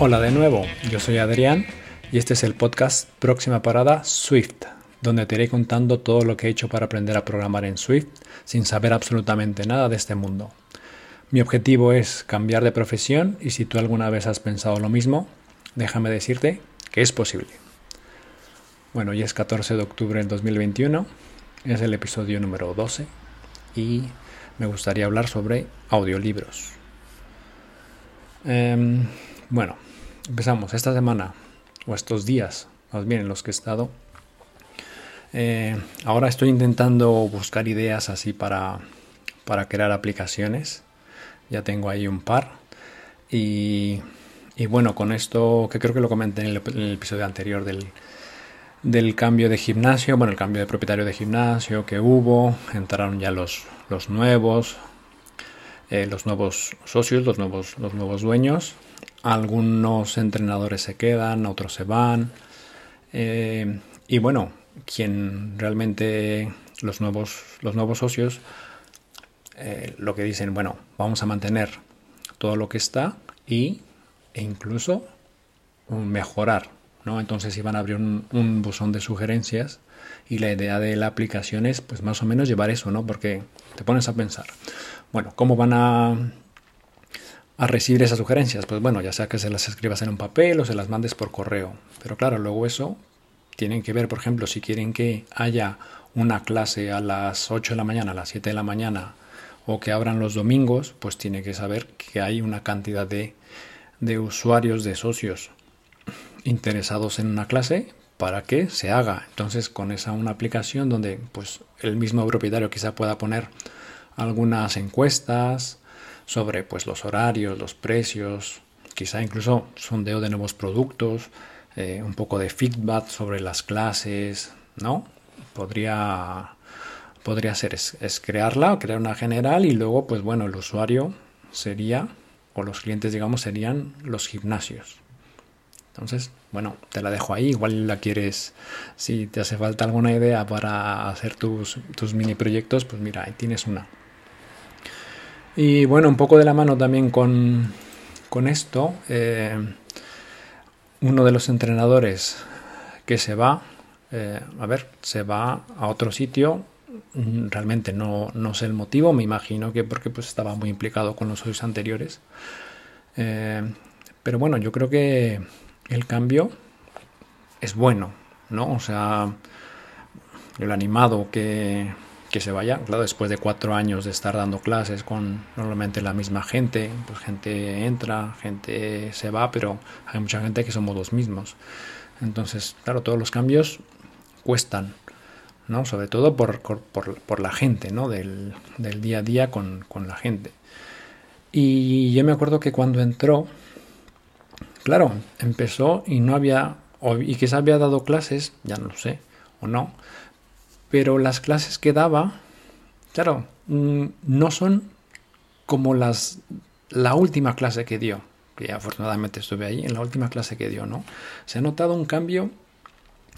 Hola de nuevo, yo soy Adrián y este es el podcast Próxima Parada Swift, donde te iré contando todo lo que he hecho para aprender a programar en Swift sin saber absolutamente nada de este mundo. Mi objetivo es cambiar de profesión y si tú alguna vez has pensado lo mismo, déjame decirte que es posible. Bueno, hoy es 14 de octubre del 2021, es el episodio número 12 y me gustaría hablar sobre audiolibros. Em, bueno, empezamos esta semana o estos días, más bien en los que he estado. Eh, ahora estoy intentando buscar ideas así para, para crear aplicaciones. Ya tengo ahí un par. Y, y bueno, con esto, que creo que lo comenté en el, episodio anterior del, del cambio de gimnasio, bueno, el cambio de propietario de gimnasio que hubo, entraron ya los, los nuevos, eh, los nuevos socios, los nuevos, los nuevos dueños, algunos entrenadores se quedan, otros se van. Eh, y bueno, quien realmente los nuevos, los nuevos socios eh, lo que dicen, bueno, vamos a mantener todo lo que está y, e incluso mejorar. ¿no? Entonces iban a abrir un, un, buzón de sugerencias y la idea de la aplicación es pues más o menos llevar eso, ¿no? Porque te pones a pensar, bueno, ¿cómo van a a recibir esas sugerencias? Pues bueno, ya sea que se las escribas en un papel o se las mandes por correo. Pero claro, luego eso tienen que ver, por ejemplo, si quieren que haya una clase a las 8 de la mañana, a las 7 de la mañana, o que abran los domingos, pues tiene que saber que hay una cantidad de, de usuarios, de socios interesados en una clase para que se haga. Entonces, con esa una aplicación donde pues el mismo propietario quizá pueda poner algunas encuestas, sobre pues, los horarios, los precios, quizá incluso sondeo de nuevos productos, eh, un poco de feedback sobre las clases, ¿no? Podría, podría ser es, crearla, crear una general y luego, pues bueno, el usuario sería, o los clientes, digamos, serían los gimnasios. Entonces, bueno, te la dejo ahí. Igual la quieres, si te hace falta alguna idea para hacer tus, tus mini proyectos, pues mira, ahí tienes una. Y bueno, un poco de la mano también con, esto, eh, uno de los entrenadores que se va, eh, a ver, se va a otro sitio, mm, realmente no, no, sé el motivo, me imagino que porque pues estaba muy implicado con los socios anteriores. Eh, pero bueno, yo creo que el cambio es bueno, ¿no? O sea, el animado que, que se vaya, claro, después de cuatro años de estar dando clases con normalmente la misma gente, pues gente entra, gente se va, pero hay mucha gente que somos los mismos. Entonces, claro, todos los cambios cuestan, ¿no? Sobre todo por, por, la gente, ¿no? Del, del, día a día con, con la gente. Y yo me acuerdo que cuando entró, claro, empezó y no había, y quizás había dado clases, ya no lo sé, o no, pero las clases que daba, claro, mm, no son como las la última clase que dio, que afortunadamente estuve ahí, en la última clase que dio, ¿no? Se ha notado un cambio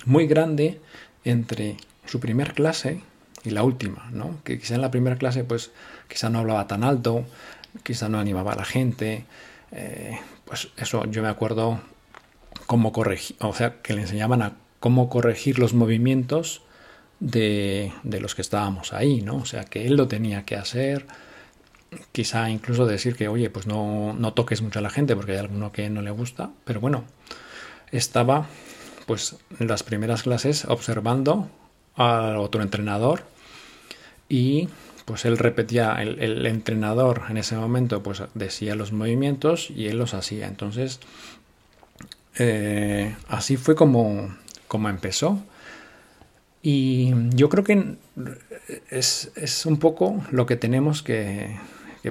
muy grande entre su primer clase y la última, ¿no? Que quizá en la primera clase, pues, quizá no hablaba tan alto, quizá no animaba a la gente, eh, pues eso, yo me acuerdo cómo corregir, o sea, que le enseñaban a cómo corregir los movimientos de, los que estábamos ahí, ¿no? O sea, que él lo tenía que hacer, quizá incluso decir que, oye, pues no, no toques mucho a la gente porque hay alguno que no le gusta, pero bueno, estaba pues en las primeras clases observando al otro entrenador y pues él repetía, el, entrenador en ese momento pues decía los movimientos y él los hacía. Entonces, eh, así fue como, como empezó. Y yo creo que es, es un poco lo que tenemos que,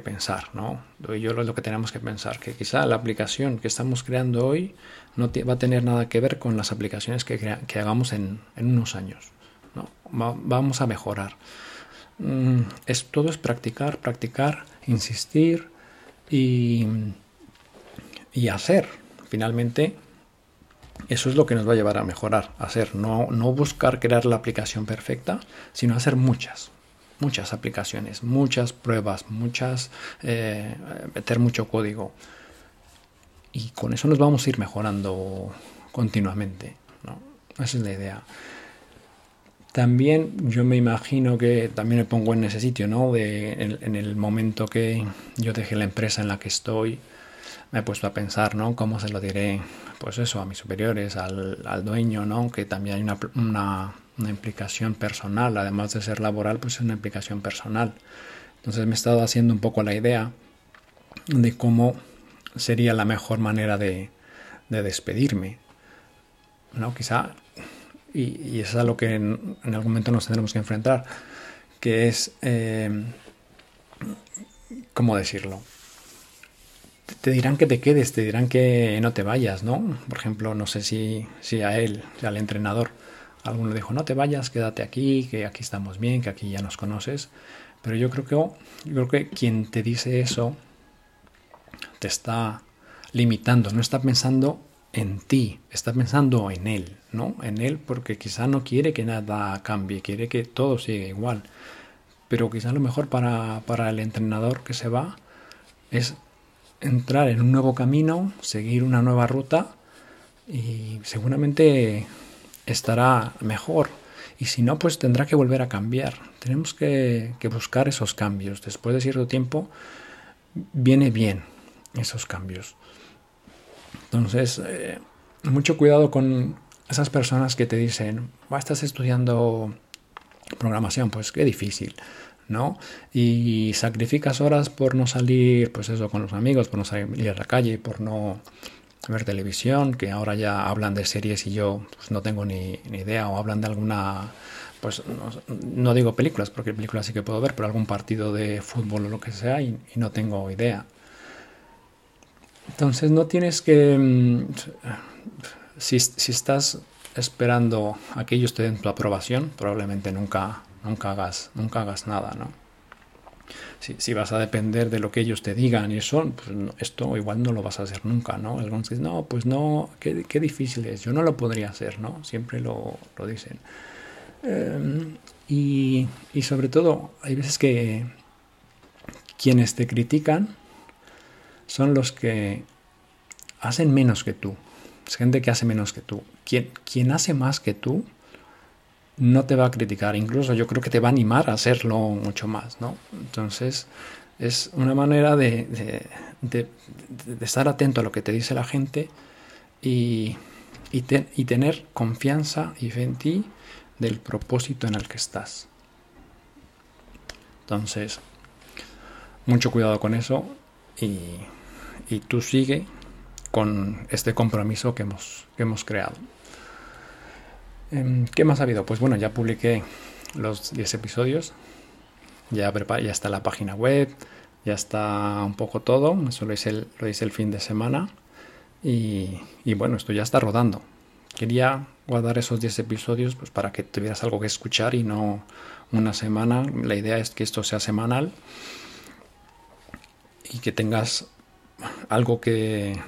pensar, ¿no? Yo lo, que tenemos que pensar, que quizá la aplicación que estamos creando hoy no va a tener nada que ver con las aplicaciones que, que hagamos en, en, unos años, ¿no? vamos a mejorar. Mm, es, todo es practicar, practicar, insistir y, y hacer. Finalmente, eso es lo que nos va a llevar a mejorar, a hacer, no, no buscar crear la aplicación perfecta, sino hacer muchas, muchas aplicaciones, muchas pruebas, muchas, eh, meter mucho código. y con eso nos vamos a ir mejorando continuamente. ¿no? Esa es la idea. También yo me imagino que también me pongo en ese sitio, ¿no? De, en, el momento que yo dejé la empresa en la que estoy, me he puesto a pensar, ¿no? ¿Cómo se lo diré, pues eso, a mis superiores, al, al dueño, ¿no? Que también hay una, una, implicación personal, además de ser laboral, pues es una implicación personal. Entonces me he estado haciendo un poco la idea de cómo sería la mejor manera de, de despedirme. ¿no? Quizá y, es a lo que en, algún momento nos tendremos que enfrentar, que es, eh, ¿cómo decirlo? Te dirán que te quedes, te dirán que no te vayas, ¿no? Por ejemplo, no sé si, si a él, al entrenador, alguno dijo, no te vayas, quédate aquí, que aquí estamos bien, que aquí ya nos conoces. Pero yo creo que, yo creo que quien te dice eso te está limitando, no está pensando en ti, está pensando en él, ¿no? En él porque quizá no quiere que nada cambie, quiere que todo siga igual. Pero quizá lo mejor para, para el entrenador que se va es entrar en un nuevo camino, seguir una nueva ruta y seguramente estará mejor. Y si no, pues tendrá que volver a cambiar. Tenemos que, buscar esos cambios. Después de cierto tiempo, viene bien esos cambios. Entonces, eh, mucho cuidado con esas personas que te dicen, estás estudiando programación, pues qué difícil, ¿no? Y sacrificas horas por no salir, pues eso, con los amigos, por no salir a la calle, por no ver televisión, que ahora ya hablan de series y yo pues, no tengo ni, idea, o hablan de alguna, pues no, digo películas, porque películas sí que puedo ver, pero algún partido de fútbol o lo que sea y no tengo idea. Entonces no tienes que... Mm, si, estás esperando a que ellos te den tu aprobación, probablemente nunca, nunca, hagas, nunca hagas nada, ¿no? Si, vas a depender de lo que ellos te digan y eso, pues esto igual no lo vas a hacer nunca, ¿no? Algunos dicen, no, pues no, qué, qué, difícil es, yo no lo podría hacer, ¿no? Siempre lo, lo dicen. Em, y, y sobre todo, hay veces que quienes te critican son los que hacen menos que tú. Es gente que hace menos que tú. Quien hace más que tú no te va a criticar. Incluso yo creo que te va a animar a hacerlo mucho más, ¿no? Entonces es una manera de, de, estar atento a lo que te dice la gente y, y, tener confianza y en ti del propósito en el que estás. Entonces, mucho cuidado con eso y y tú sigue con este compromiso que hemos, que hemos creado. Em, ¿Qué más ha habido? Pues bueno, ya publiqué los 10 episodios, ya, está la página web, ya está un poco todo, eso lo hice el, lo hice el fin de semana y, y, bueno, esto ya está rodando. Quería guardar esos 10 episodios pues, para que tuvieras algo que escuchar y no una semana. La idea es que esto sea semanal y que tengas algo que,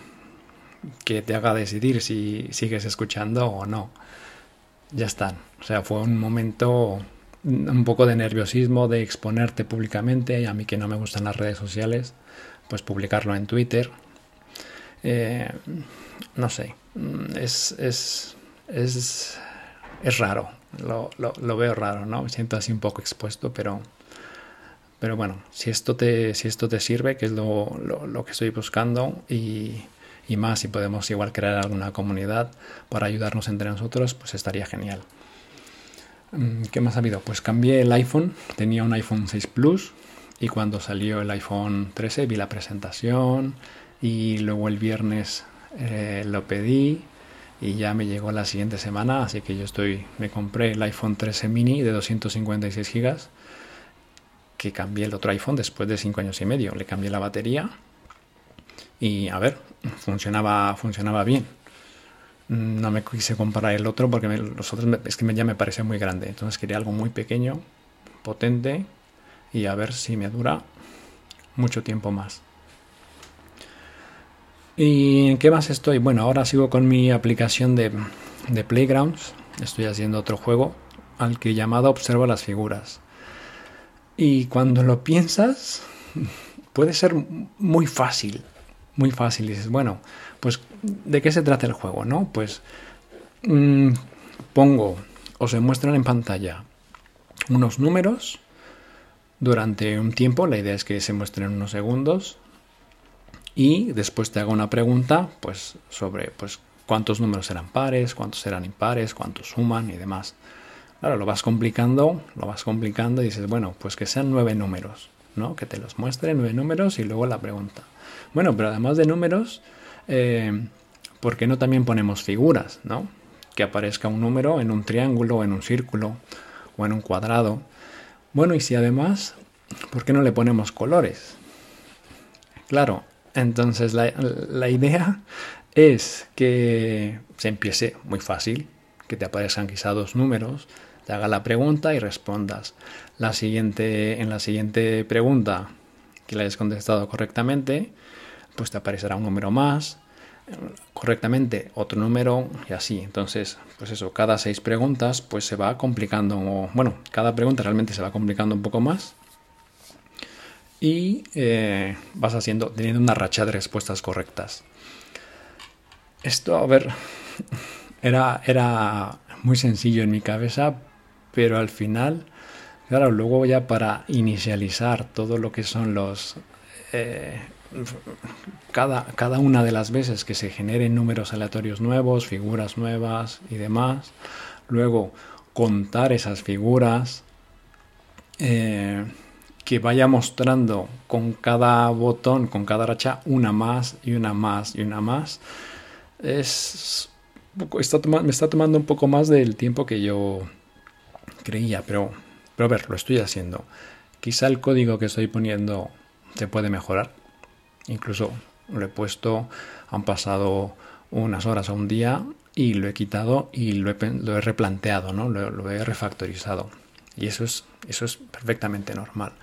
que te haga decidir si sigues escuchando o no. Ya están. O sea, fue un momento un poco de nerviosismo de exponerte públicamente. A mí que no me gustan las redes sociales, pues publicarlo en Twitter. Eh, no sé, es, es, es, es raro, lo, lo, lo, veo raro, ¿no? Me siento así un poco expuesto, pero pero bueno, si esto te, si esto te sirve, que es lo, lo, que estoy buscando, y, y, más, si podemos igual crear alguna comunidad para ayudarnos entre nosotros, pues estaría genial. Mm, ¿Qué más ha habido? Pues cambié el iPhone, tenía un iPhone 6 Plus y cuando salió el iPhone 13 vi la presentación y luego el viernes eh, lo pedí y ya me llegó la siguiente semana, así que yo estoy, me compré el iPhone 13 mini de 256 gigas que cambié el otro iPhone después de cinco años y medio. Le cambié la batería y a ver, funcionaba, funcionaba bien. No me quise comparar el otro porque los otros es que ya me parecía muy grande. Entonces quería algo muy pequeño, potente y a ver si me dura mucho tiempo más. ¿Y en qué más estoy? Bueno, ahora sigo con mi aplicación de, de Playgrounds. Estoy haciendo otro juego al que llamado Observa las figuras. Y cuando lo piensas, puede ser muy fácil, muy fácil. Dices, bueno, pues ¿de qué se trata el juego? ¿No? Pues mm, pongo o se muestran en pantalla unos números durante un tiempo, la idea es que se muestren unos segundos y después te hago una pregunta pues sobre pues cuántos números serán pares, cuántos serán impares, cuántos suman y demás. Claro, lo vas complicando, lo vas complicando y dices, bueno, pues que sean nueve números, ¿no? Que te los muestre nueve números y luego la pregunta. Bueno, pero además de números, eh, ¿por qué no también ponemos figuras, ¿no? Que aparezca un número en un triángulo, en un círculo o en un cuadrado. Bueno, y si además, ¿por qué no le ponemos colores? Claro, entonces la, la idea es que se empiece muy fácil, que te aparezcan quizá dos números, te haga la pregunta y respondas. La siguiente, en la siguiente pregunta que le hayas contestado correctamente, pues te aparecerá un número más, correctamente otro número y así. Entonces, pues eso, cada seis preguntas pues se va complicando, bueno, cada pregunta realmente se va complicando un poco más y eh, vas haciendo, teniendo una racha de respuestas correctas. Esto, a ver, era, era muy sencillo en mi cabeza, pero al final, claro, luego ya para inicializar todo lo que son los... Eh, cada, cada una de las veces que se generen números aleatorios nuevos, figuras nuevas y demás, luego contar esas figuras, eh, que vaya mostrando con cada botón, con cada racha, una más y una más y una más, es está me está tomando un poco más del tiempo que yo creía, pero, pero ver, lo estoy haciendo. Quizá el código que estoy poniendo se puede mejorar. Incluso lo he puesto, han pasado unas horas o un día y lo he quitado y lo he, replanteado, ¿no? Lo, he refactorizado. Y eso es, eso es perfectamente normal.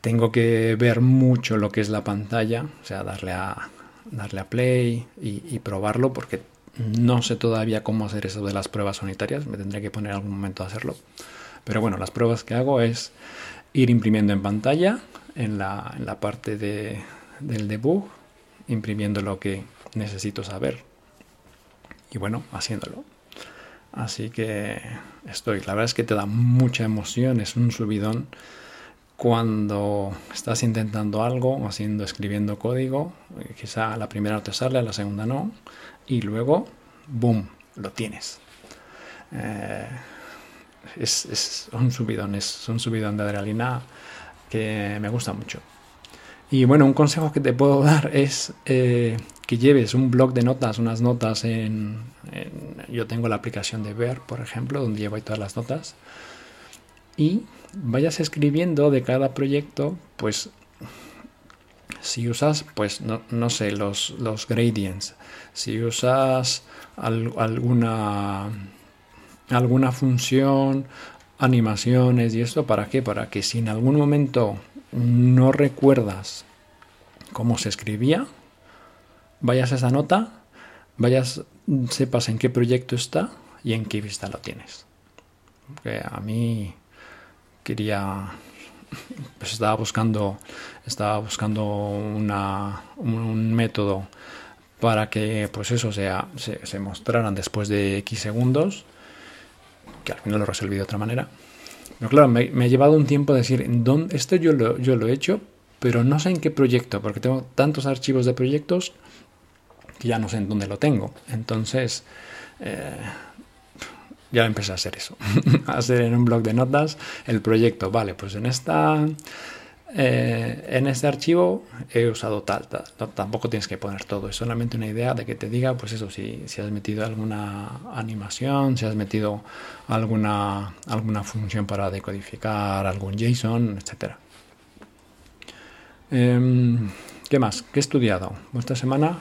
Tengo que ver mucho lo que es la pantalla, o sea, darle a, darle a play y, probarlo porque no sé todavía cómo hacer eso de las pruebas unitarias, me tendré que poner algún momento a hacerlo. Pero bueno, las pruebas que hago es ir imprimiendo en pantalla, en la, en la parte de, del debug, imprimiendo lo que necesito saber. Y bueno, haciéndolo. Así que estoy, la verdad es que te da mucha emoción, es un subidón cuando estás intentando algo, haciendo, escribiendo código, eh, quizá la primera te sale, la segunda no, y luego, ¡boom!, lo tienes. Eh, es, un subidón, es un subidón de adrenalina que me gusta mucho. Y bueno, un consejo que te puedo dar es eh, que lleves un blog de notas, unas notas en, en, Yo tengo la aplicación de Ver, por ejemplo, donde llevo ahí todas las notas. Y vayas escribiendo de cada proyecto, pues si usas, pues no, sé, los, los, gradients, si usas alguna, alguna función, animaciones y esto, ¿para qué? Para que si en algún momento no recuerdas cómo se escribía, vayas a esa nota, vayas, sepas en qué proyecto está y en qué vista lo tienes. A mí quería pues estaba buscando estaba buscando una, un, método para que pues eso sea se, se, mostraran después de x segundos que al final lo resolví de otra manera. Pero claro me, me ha llevado un tiempo decir dónde esto yo lo, yo lo he hecho pero no sé en qué proyecto porque tengo tantos archivos de proyectos que ya no sé en dónde lo tengo entonces eh, ya empecé a hacer eso, a hacer en un blog de notas el proyecto. Vale, pues en esta eh, en este archivo he usado tal, tampoco tienes que poner todo, es solamente una idea de que te diga, pues eso, si, si has metido alguna animación, si has metido alguna, alguna función para decodificar algún JSON, etc. Em, ¿Qué más? ¿Qué he estudiado? Esta semana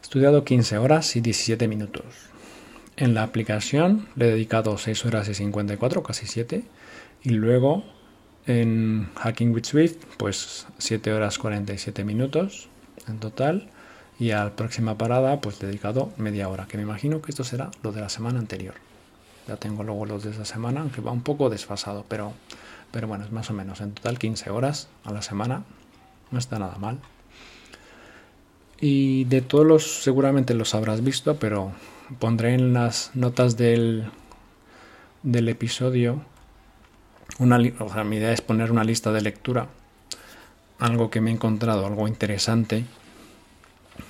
he estudiado 15 horas y 17 minutos. En la aplicación le he dedicado 6 horas y 54, casi 7. Y luego en Hacking with Swift, pues 7 horas 47 minutos en total. Y a la próxima parada, pues dedicado media hora, que me imagino que esto será lo de la semana anterior. Ya tengo luego los de esa semana, aunque va un poco desfasado, pero, pero bueno, es más o menos. En total 15 horas a la semana, no está nada mal. Y de todos los, seguramente los habrás visto, pero pondré en las notas del, del episodio una, o sea, mi idea es poner una lista de lectura, algo que me he encontrado, algo interesante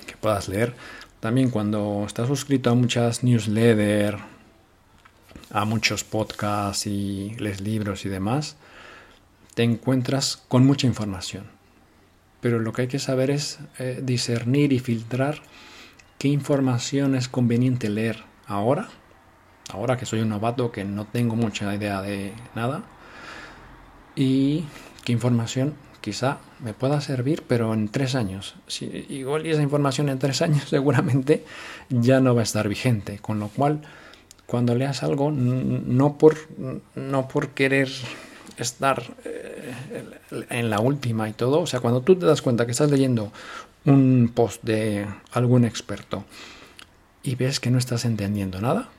que puedas leer. También cuando estás suscrito a muchas newsletters, a muchos podcasts y lees libros y demás, te encuentras con mucha información. Pero lo que hay que saber es eh, discernir y filtrar qué información es conveniente leer ahora, ahora que soy un novato que no tengo mucha idea de nada, y qué información quizá me pueda servir, pero en tres años. Si, igual y esa información en tres años seguramente ya no va a estar vigente, con lo cual cuando leas algo, no por, no por querer estar eh, en la última y todo, o sea, cuando tú te das cuenta que estás leyendo un post de algún experto y ves que no estás entendiendo nada,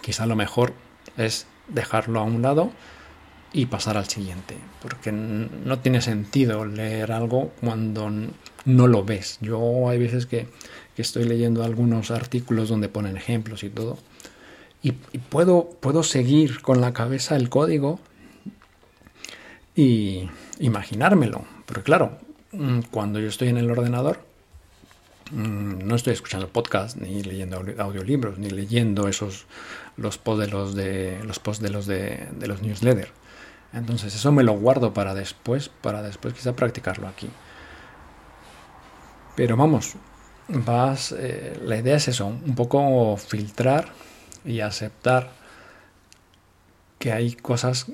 quizá lo mejor es dejarlo a un lado y pasar al siguiente, porque no tiene sentido leer algo cuando no lo ves. Yo hay veces que, estoy leyendo algunos artículos donde ponen ejemplos y todo, y, puedo, puedo seguir con la cabeza el código y imaginármelo. Pero claro, cuando yo estoy en el ordenador, mm, no estoy escuchando podcast, ni leyendo audiolibros, ni leyendo esos los posts de los de de los de los newsletters. Entonces eso me lo guardo para después, para después quizá practicarlo aquí. Pero vamos, vas, eh, la idea es eso, un poco filtrar y aceptar que hay cosas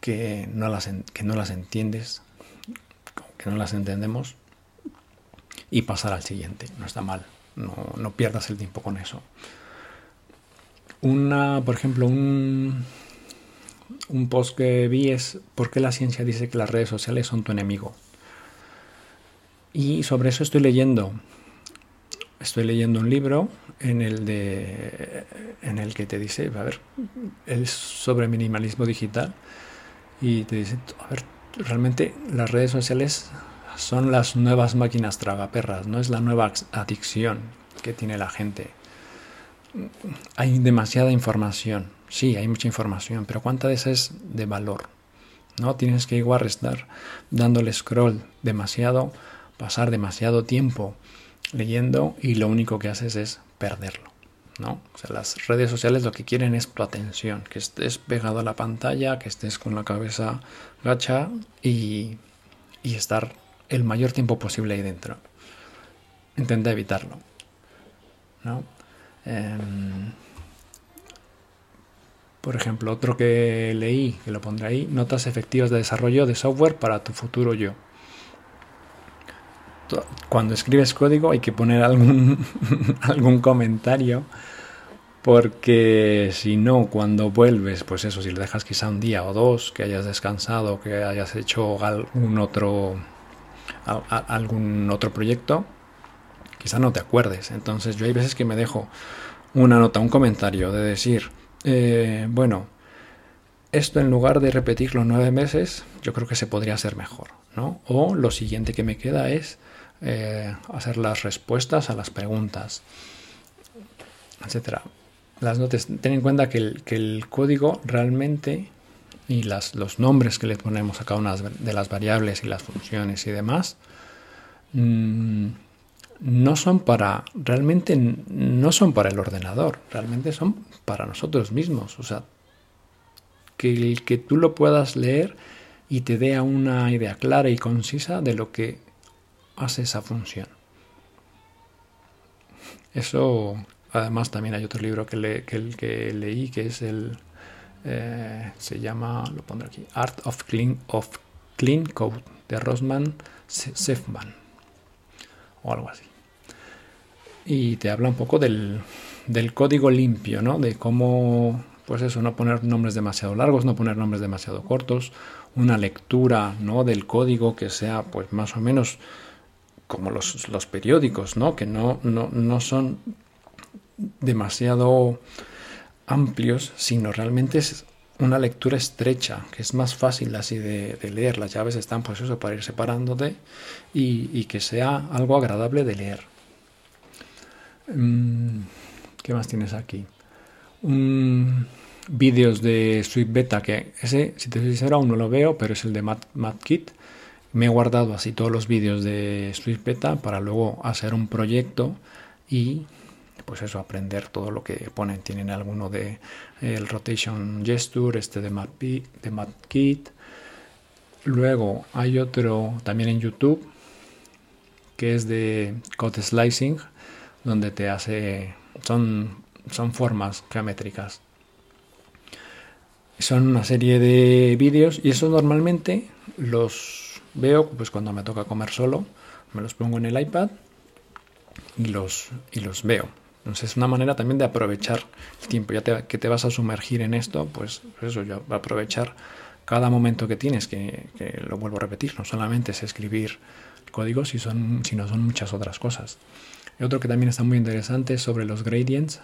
que no las, que no las entiendes, que no las entendemos y pasar al siguiente. No está mal, no, no pierdas el tiempo con eso. Una, por ejemplo, un, un post que vi es ¿Por qué la ciencia dice que las redes sociales son tu enemigo? Y sobre eso estoy leyendo. Estoy leyendo un libro en el, de, en el que te dice, a ver, es sobre minimalismo digital y te dice, a ver, realmente las redes sociales son las nuevas máquinas tragaperras, no es la nueva adicción que tiene la gente. Hay demasiada información Sí, hay mucha información, pero ¿cuánta de esa es de valor? ¿No? Tienes que igual estar dándole scroll demasiado, pasar demasiado tiempo leyendo y lo único que haces es perderlo. ¿No? O sea, las redes sociales lo que quieren es tu atención, que estés pegado a la pantalla, que estés con la cabeza gacha y, y estar el mayor tiempo posible ahí dentro. Intenta evitarlo. ¿no? Em, por ejemplo, otro que leí, que lo pondré ahí, notas efectivas de desarrollo de software para tu futuro yo. Cuando escribes código hay que poner algún, algún comentario porque si no, cuando vuelves, pues eso, si le dejas quizá un día o dos, que hayas descansado, que hayas hecho algún otro, algún otro proyecto, quizá no te acuerdes. Entonces yo hay veces que me dejo una nota, un comentario de decir, eh, bueno, esto en lugar de repetirlo nueve meses, yo creo que se podría hacer mejor, ¿no? O lo siguiente que me queda es eh, hacer las respuestas a las preguntas, etcétera. Las notas, ten en cuenta que el, código realmente y las, los nombres que le ponemos a cada una de las variables y las funciones y demás, mm, no son para, realmente no son para el ordenador, realmente son para nosotros mismos. O sea, que, el que tú lo puedas leer y te dé una idea clara y concisa de lo que hace esa función. Eso, además, también hay otro libro que, le, que, leí que es el. Eh, se llama, lo pondré aquí, Art of Clean, of Clean Code de Rosman Sefman o algo así y te habla un poco del, código limpio, ¿no? De cómo, pues eso, no poner nombres demasiado largos, no poner nombres demasiado cortos, una lectura, ¿no? Del código que sea, pues más o menos como los, los periódicos, ¿no? Que no, no, no son demasiado amplios, sino realmente es una lectura estrecha, que es más fácil así de, leer. Las llaves están pues eso para ir separándote y, y que sea algo agradable de leer. Mm, ¿Qué más tienes aquí? Vídeos de Swift Beta, que ese, si te soy sincero, aún no lo veo, pero es el de MatKit. Me he guardado así todos los vídeos de Swift Beta para luego hacer un proyecto y pues eso, aprender todo lo que ponen. Tienen alguno de el Rotation Gesture, este de, de MatKit. Luego hay otro también en YouTube que es de Code Slicing, donde te hace, son, son formas geométricas son una serie de vídeos y eso normalmente los veo pues cuando me toca comer solo, me los pongo en el iPad y los, y los veo. Entonces es una manera también de aprovechar el tiempo. Ya que te vas a sumergir en esto, pues eso, ya aprovechar cada momento que tienes, que, lo vuelvo a repetir, no solamente es escribir códigos, son, sino son muchas otras cosas. Otro que también está muy interesante es sobre los gradients,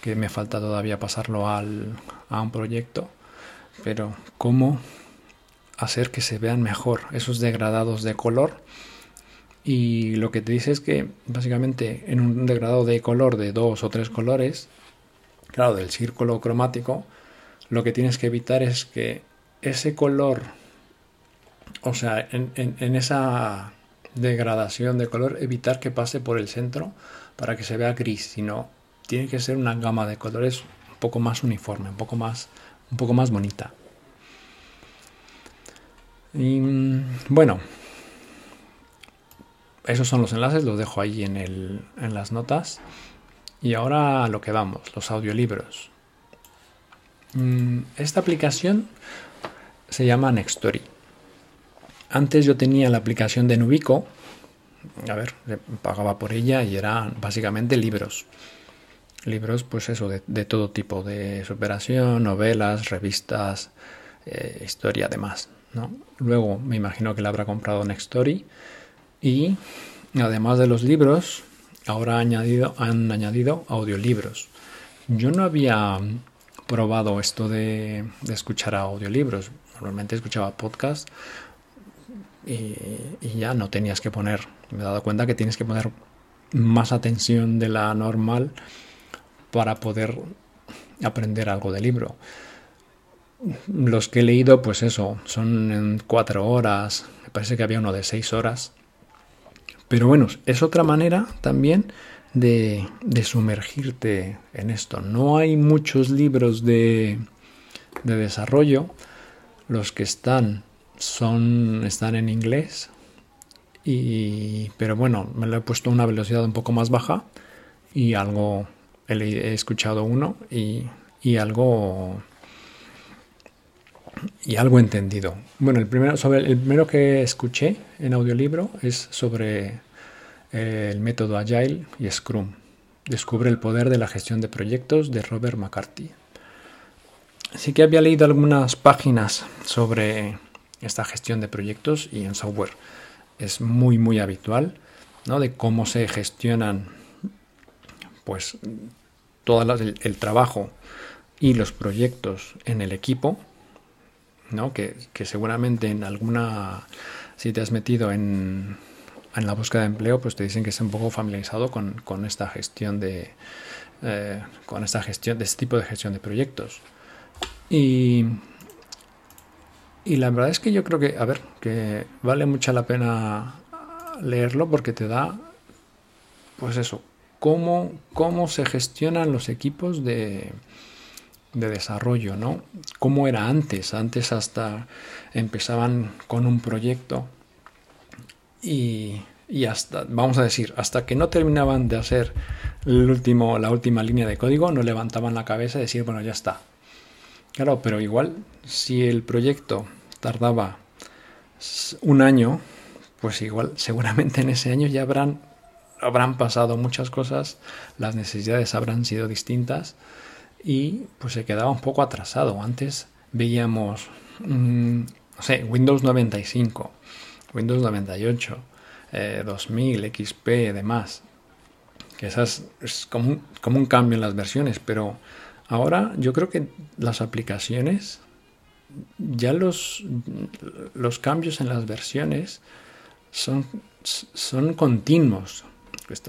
que me falta todavía pasarlo al, a un proyecto, pero cómo hacer que se vean mejor esos degradados de color. Y lo que te dice es que básicamente en un degradado de color de dos o tres colores, claro, del círculo cromático, lo que tienes que evitar es que ese color, o sea, en, en esa degradación de color, evitar que pase por el centro para que se vea gris, sino tiene que ser una gama de colores un poco más uniforme, un poco más, un poco más bonita. Y bueno, esos son los enlaces, los dejo ahí en, el, en las notas. Y ahora a lo que vamos, los audiolibros. Mm, esta aplicación se llama Nextory. Antes yo tenía la aplicación de Nubico. A ver, pagaba por ella y eran básicamente libros libros, pues eso, de, todo tipo, de superación, novelas, revistas, eh, historia, además. ¿No? Luego me imagino que la habrá comprado Nextory y además de los libros, ahora añadido, han añadido audiolibros. Yo no había probado esto de, escuchar audiolibros. Normalmente escuchaba podcast y, y, ya no tenías que poner. Me he dado cuenta que tienes que poner más atención de la normal para poder aprender algo del libro. Los que he leído, pues eso, son en cuatro horas, me parece que había uno de seis horas. Pero bueno, es otra manera también de, sumergirte en esto. No hay muchos libros de, de desarrollo. Los que están son están en inglés. Y, pero bueno, me lo he puesto a una velocidad un poco más baja y algo he, escuchado uno y, algo y algo entendido. Bueno, el primero, sobre el primero que escuché en audiolibro es sobre eh, el método Agile y Scrum. Descubre el poder de la gestión de proyectos de Robert McCarthy. Sí que había leído algunas páginas sobre esta gestión de proyectos y en software es muy muy habitual, ¿no? De cómo se gestionan pues todo el, trabajo y los proyectos en el equipo, ¿no? que, seguramente en alguna, si te has metido en, en, la búsqueda de empleo, pues te dicen que es un poco familiarizado con, esta gestión de eh, con esta gestión, de este tipo de gestión de proyectos. Y, y la verdad es que yo creo que, a ver, que vale mucha la pena leerlo porque te da, pues eso, cómo, cómo se gestionan los equipos de, de desarrollo, ¿no? Cómo era antes. Antes hasta empezaban con un proyecto y, y, hasta, vamos a decir, hasta que no terminaban de hacer el último, la última línea de código, no levantaban la cabeza y decir, bueno, ya está. Claro, pero igual, si el proyecto tardaba un año, pues igual, seguramente en ese año ya habrán habrán pasado muchas cosas, las necesidades habrán sido distintas y pues se quedaba un poco atrasado. Antes veíamos, mm, no sé, Windows 95, Windows 98, 2000, XP, demás. Que esas es como un, como un cambio en las versiones, pero Ahora yo creo que las aplicaciones, ya los, los cambios en las versiones son, son continuos.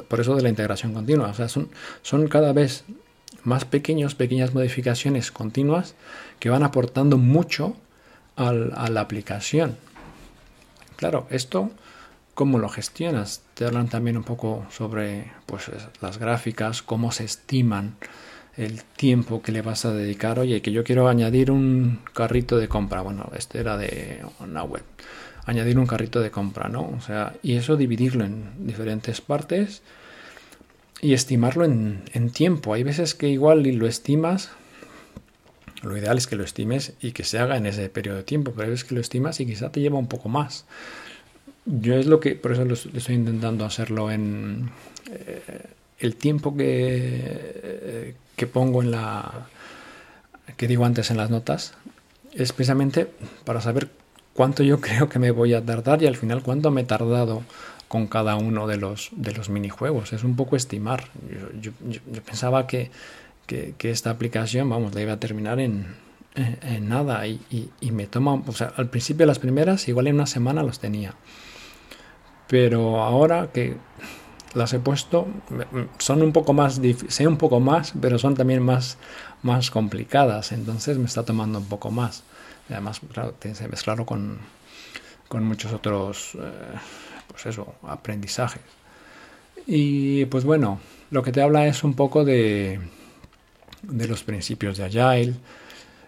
Por eso de la integración continua. O sea, son, son cada vez más pequeños, pequeñas modificaciones continuas que van aportando mucho a la aplicación. Claro, esto, ¿cómo lo gestionas? Te hablan también un poco sobre pues, las gráficas, cómo se estiman el tiempo que le vas a dedicar. Oye, que yo quiero añadir un carrito de compra. Bueno, este era de una web. Añadir un carrito de compra, ¿no? O sea, y eso dividirlo en diferentes partes y estimarlo en, tiempo. Hay veces que igual lo estimas, lo ideal es que lo estimes y que se haga en ese periodo de tiempo, pero hay veces que lo estimas y quizá te lleva un poco más. Yo es lo que, por eso lo, estoy intentando hacerlo en eh, el tiempo que, que pongo en la, que digo antes en las notas, es precisamente para saber cuánto yo creo que me voy a tardar y al final cuánto me he tardado con cada uno de los, de los minijuegos. Es un poco estimar. Yo, pensaba que, esta aplicación, vamos, la iba a terminar en, nada y, me toma, o sea, al principio las primeras, igual en una semana los tenía. Pero ahora que las he puesto, son un poco más, sé un poco más, pero son también más, más complicadas, entonces me está tomando un poco más. además, claro, tienes que mezclarlo con, con muchos otros... Eh, pues eso, aprendizajes. Y pues bueno, lo que te habla es un poco de, de los principios de Agile,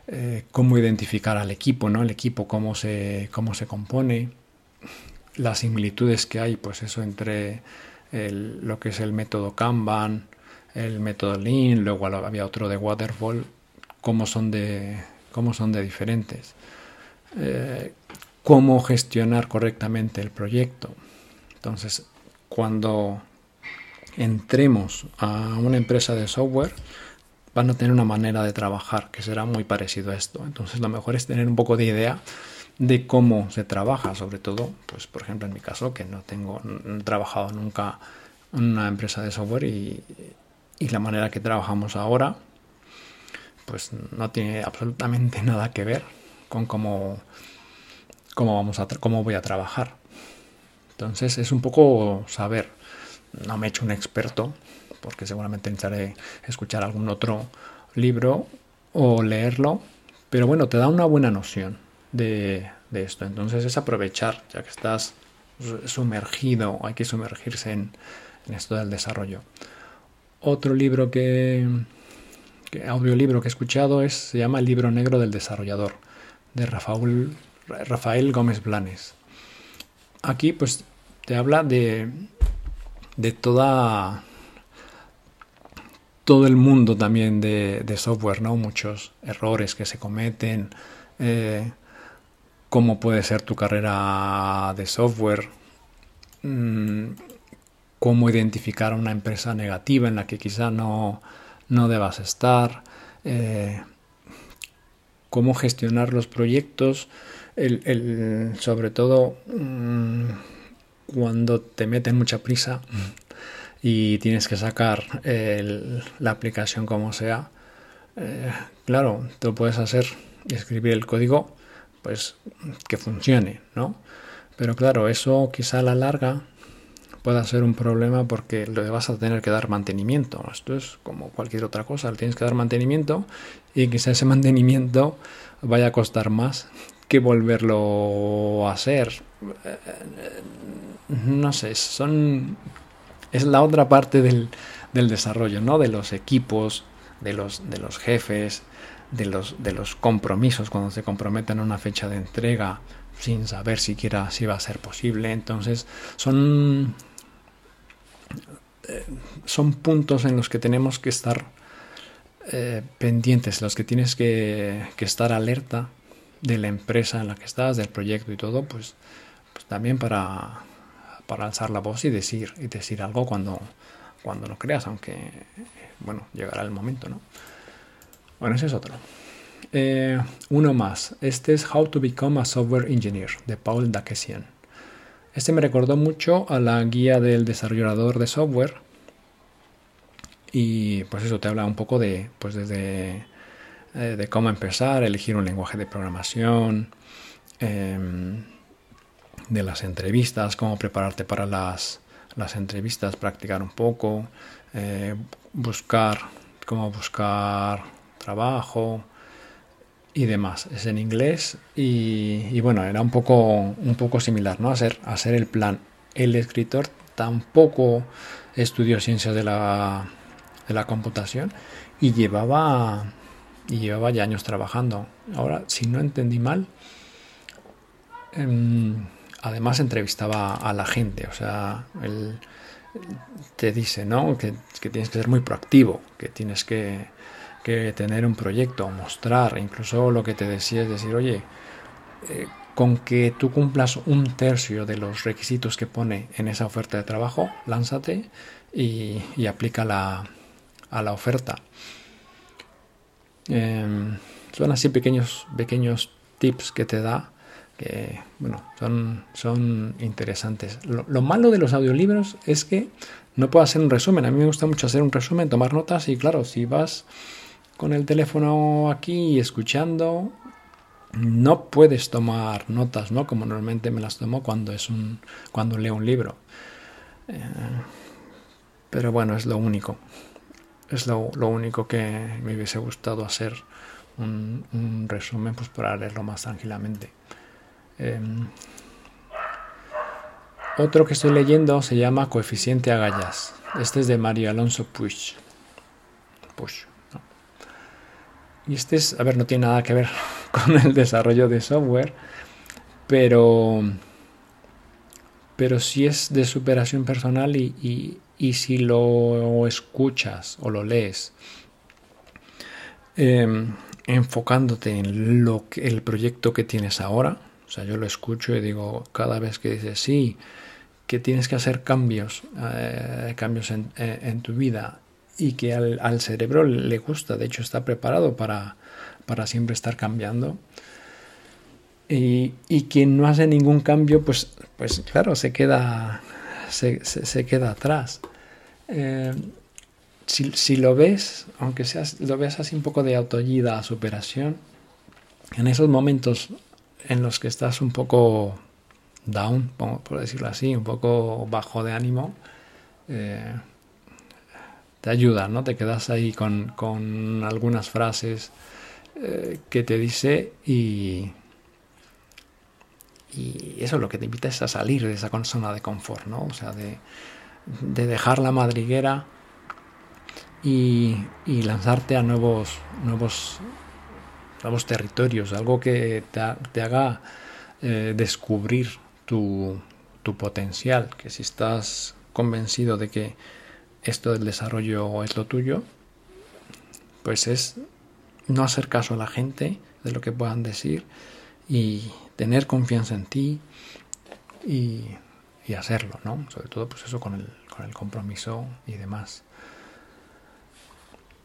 eh, cómo identificar al equipo, ¿no? El equipo, cómo se, cómo se compone, las similitudes que hay, pues eso, entre lo que es el método Kanban, el método Lean, luego había otro de Waterfall, cómo son de, cómo son de diferentes. Eh, cómo gestionar correctamente el proyecto. Entonces, cuando entremos a una empresa de software, van a tener una manera de trabajar que será muy parecido a esto. Entonces, lo mejor es tener un poco de idea de cómo se trabaja, sobre todo, pues por ejemplo en mi caso, que no tengo, no he trabajado nunca en una empresa de software y, y la manera que trabajamos ahora, pues no tiene absolutamente nada que ver con cómo, cómo, vamos a cómo voy a trabajar. Entonces es un poco saber. No me he hecho un experto, porque seguramente necesitaré escuchar algún otro libro o leerlo, pero bueno, te da una buena noción de, esto. Entonces es aprovechar, ya que estás sumergido, hay que sumergirse en, esto del desarrollo. Otro libro que, que, audiolibro que he escuchado es, se llama El libro negro del desarrollador, de Rafael, Rafael Gómez Blanes. Aquí pues te habla de, de toda todo el mundo también de, software, ¿no? Muchos errores que se cometen, eh, cómo puede ser tu carrera de software, mm, cómo identificar una empresa negativa en la que quizá no, no debas estar, eh, cómo gestionar los proyectos, el, sobre todo... Mm, cuando te meten mucha prisa y tienes que sacar la aplicación como sea, eh, claro, tú puedes hacer y escribir el código pues que funcione, ¿no? Pero claro, eso quizá a la larga pueda ser un problema porque le vas a tener que dar mantenimiento. Esto es como cualquier otra cosa, le tienes que dar mantenimiento y quizá ese mantenimiento vaya a costar más que volverlo a hacer. No sé, son. Es la otra parte del, desarrollo, ¿no? De los equipos, de los, de los jefes, de los, de los compromisos, cuando se comprometen a una fecha de entrega sin saber siquiera si va a ser posible. Entonces, son. Eh, son puntos en los que tenemos que estar eh, pendientes, en los que tienes que, que estar alerta de la empresa en la que estás, del proyecto y todo, pues, pues también para, para alzar la voz y decir, y decir algo cuando, cuando lo creas, aunque, bueno, llegará el momento, ¿no? Bueno, ese es otro. Eh, uno más. Este es How to Become a Software Engineer, de Paul Dakesian. Este me recordó mucho a la guía del desarrollador de software. y pues eso te habla un poco de, pues desde eh, de cómo empezar, elegir un lenguaje de programación, em, de las entrevistas, cómo prepararte para las, las entrevistas, practicar un poco, eh, buscar, cómo buscar trabajo y demás. Es en inglés y, bueno, era un poco, un poco similar, ¿no? Hacer, hacer el plan. El escritor tampoco estudió ciencias de la, de la computación y llevaba, y llevaba ya años trabajando. Ahora, si no entendí mal, em, además entrevistaba a la gente, o sea, él te dice, ¿no? Que, tienes que ser muy proactivo, que tienes que, que, tener un proyecto, mostrar, incluso lo que te decía es decir, oye, eh, con que tú cumplas un tercio de los requisitos que pone en esa oferta de trabajo, lánzate y, y aplica la, a la oferta. Em, son así pequeños, pequeños tips que te da que bueno, son, son interesantes. Lo, malo de los audiolibros es que no puedo hacer un resumen. A mí me gusta mucho hacer un resumen, tomar notas y claro, si vas con el teléfono aquí escuchando, no puedes tomar notas, ¿no? Como normalmente me las tomo cuando es un cuando leo un libro. Eh, pero bueno, es lo único. Es lo, único que me hubiese gustado hacer un, resumen pues para leerlo más tranquilamente. Em, otro que estoy leyendo se llama Coeficiente Agallas. Este es de Mario Alonso Puig. Puig Y este es, a ver, no tiene nada que ver con el desarrollo de software, pero, pero sí es de superación personal y, si lo escuchas o lo lees em, enfocándote en lo que, el proyecto que tienes ahora, o sea, yo lo escucho y digo, cada vez que dices, sí, que tienes que hacer cambios, eh, cambios eh, en, tu vida y que al, cerebro le gusta, de hecho está preparado para, para siempre estar cambiando. Y, quien no hace ningún cambio, pues, pues claro, se queda, se, queda atrás. Eh, si, si, lo ves, aunque seas, lo veas así un poco de autoayuda, superación, en esos momentos en los que estás un poco down, por decirlo así, un poco bajo de ánimo, eh, te ayuda, ¿no? Te quedas ahí con, algunas frases eh, que te dice y, y eso lo que te invita es a salir de esa zona de confort, ¿no? O sea, de, dejar la madriguera y, y lanzarte a nuevos, nuevos nuevos territorios, algo que te, haga eh, descubrir tu, potencial, que si estás convencido de que esto del desarrollo es lo tuyo, pues es no hacer caso a la gente de lo que puedan decir y tener confianza en ti y, hacerlo, ¿no? Sobre todo pues eso con el, el compromiso y demás.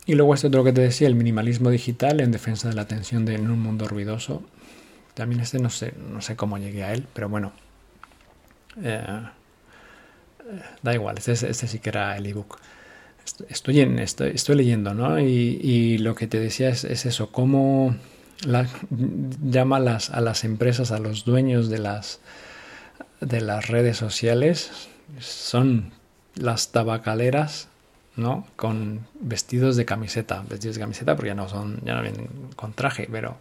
Y luego este otro que te decía, el minimalismo digital en defensa de la atención en un mundo ruidoso. También este no sé, no sé cómo llegué a él, pero bueno. Eh, da igual, este, este, sí que era el ebook. Estoy, en, estoy, estoy leyendo, ¿no? Y, lo que te decía es, eso, cómo llama las, a las empresas, a los dueños de las, de las redes sociales, son las tabacaleras ¿no? Con vestidos de camiseta, vestidos de camiseta porque ya no son, ya no vienen con traje, pero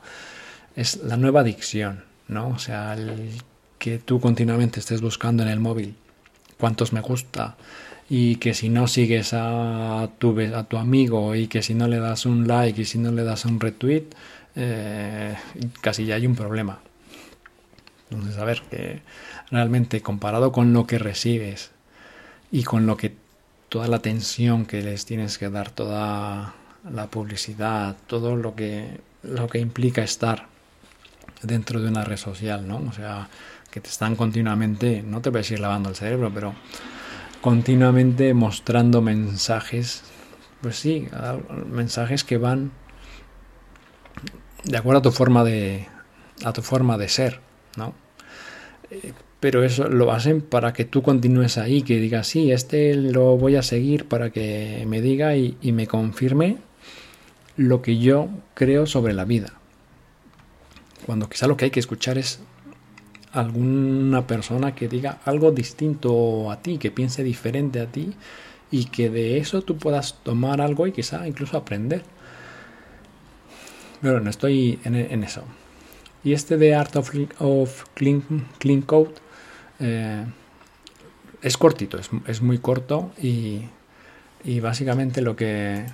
es la nueva adicción, ¿no? O sea, el que tú continuamente estés buscando en el móvil cuántos me gusta y que si no sigues a tu, a tu amigo y que si no le das un like y si no le das un retweet, eh, casi ya hay un problema. Entonces, a ver, que realmente comparado con lo que recibes y con lo que toda la atención que les tienes que dar, toda la publicidad, todo lo que, lo que implica estar dentro de una red social, ¿no? O sea, que te están continuamente, no te a decir lavando el cerebro, pero continuamente mostrando mensajes, pues sí, mensajes que van de acuerdo a tu forma de, a tu forma de ser, ¿no? Pero eso lo hacen para que tú continúes ahí, que digas, sí, este lo voy a seguir para que me diga y, me confirme lo que yo creo sobre la vida. Cuando quizá lo que hay que escuchar es alguna persona que diga algo distinto a ti, que piense diferente a ti y que de eso tú puedas tomar algo y quizá incluso aprender. Pero no estoy en, eso. Y este de Art of, Clean, Code eh, es cortito, es, muy corto y, y, básicamente lo que,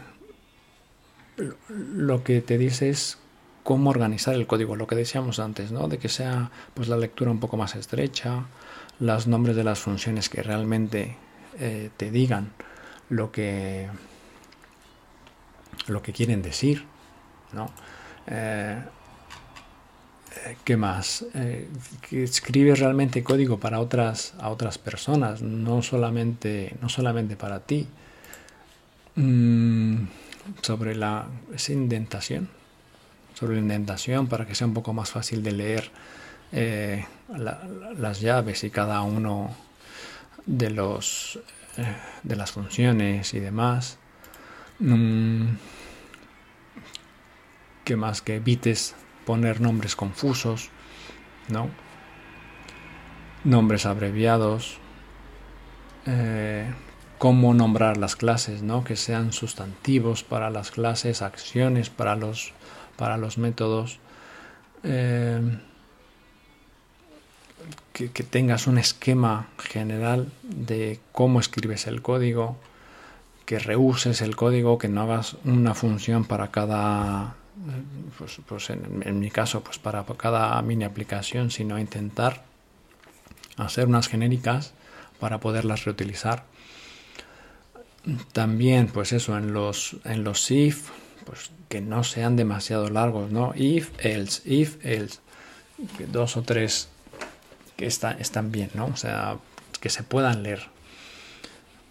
lo que te dice es cómo organizar el código, lo que decíamos antes, ¿no? De que sea pues la lectura un poco más estrecha, los nombres de las funciones que realmente eh, te digan lo que lo que quieren decir, ¿no? Eh, ¿Qué más? Eh, que realmente código para otras, a otras personas, no solamente, no solamente para ti. Mm, sobre la esa indentación, sobre la indentación para que sea un poco más fácil de leer eh, las llaves y cada uno de los eh, de las funciones y demás mm, que más que evites poner nombres confusos no nombres abreviados eh, cómo nombrar las clases, ¿no? que sean sustantivos para las clases, acciones para los métodos, eh, que, tengas un esquema general de cómo escribes el código, que reuses el código, que no hagas una función para cada, pues, pues en, mi caso, pues para cada mini aplicación, sino intentar hacer unas genéricas para poderlas reutilizar. También, pues eso, en los, en los if, pues que no sean demasiado largos, ¿no? If, else, if, else. Dos o tres que están bien, ¿no? O sea, que se puedan leer.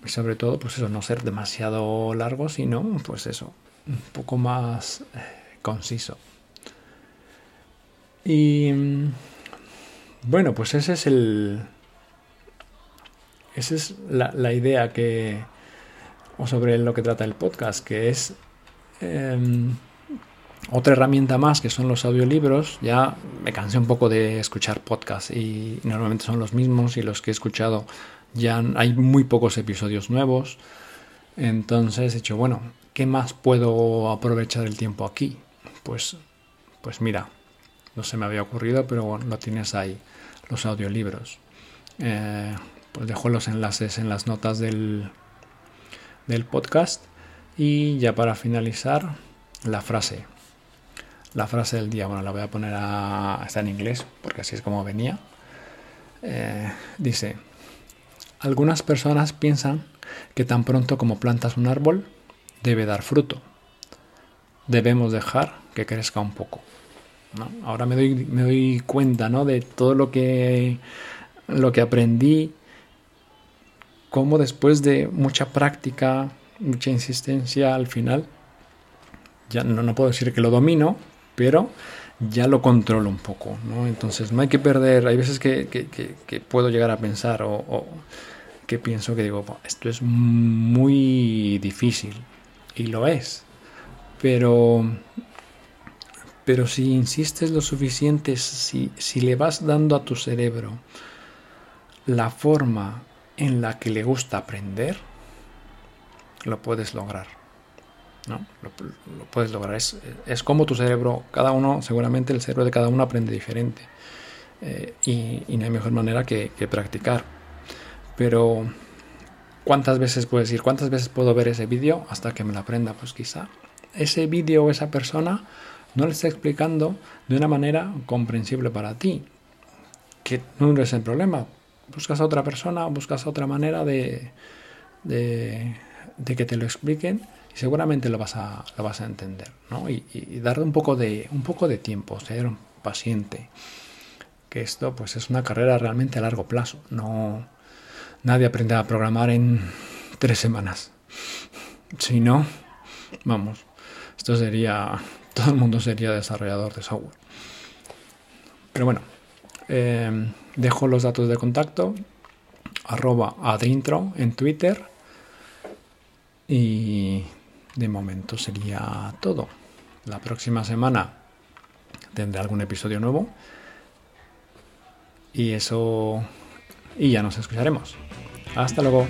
Y sobre todo, pues eso, no ser demasiado largo, sino, pues eso, un poco más eh, conciso. Y bueno, pues ese es el. Esa es la, la idea que. o sobre lo que trata el podcast, que es Em, otra herramienta más que son los audiolibros. Ya me cansé un poco de escuchar podcasts y normalmente son los mismos y los que he escuchado ya hay muy pocos episodios nuevos. Entonces he dicho, bueno, ¿qué más puedo aprovechar el tiempo aquí? Pues, pues mira, no se me había ocurrido, pero bueno, lo tienes ahí, los audiolibros. Eh, pues dejo los enlaces en las notas del, del podcast y ya para finalizar, la frase. La frase del día, bueno, la voy a poner a... está en inglés, porque así es como venía. Eh, dice, algunas personas piensan que tan pronto como plantas un árbol, debe dar fruto. Debemos dejar que crezca un poco. Ahora me doy, me doy cuenta ¿no? de todo lo que, lo que aprendí, cómo después de mucha práctica, mucha insistencia al final. Ya no, no puedo decir que lo domino, pero ya lo controlo un poco, ¿no? Entonces no hay que perder, hay veces que, que, puedo llegar a pensar o, que pienso que digo, esto es muy difícil y lo es, pero, pero si insistes lo suficiente, si, si le vas dando a tu cerebro la forma en la que le gusta aprender, lo puedes lograr. ¿no? Lo, puedes lograr. Es, es, como tu cerebro, cada uno, seguramente el cerebro de cada uno aprende diferente. Eh, y, no hay mejor manera que, practicar. Pero, ¿cuántas veces puedes ir? ¿Cuántas veces puedo ver ese vídeo hasta que me lo aprenda? Pues quizá ese vídeo o esa persona no le está explicando de una manera comprensible para ti. Que no es el problema. Buscas a otra persona, buscas otra manera de, de que te lo expliquen y seguramente lo vas a, lo vas a entender, ¿no? Y, darle un poco, de, un poco de tiempo, ser paciente. Que esto pues es una carrera realmente a largo plazo. No, nadie aprende a programar en tres semanas. Si no, vamos, esto sería, todo el mundo sería desarrollador de software. Pero bueno, eh, dejo los datos de contacto, arroba adintro en Twitter y de momento sería todo. La próxima semana tendré algún episodio nuevo y eso y ya nos escucharemos. Hasta luego.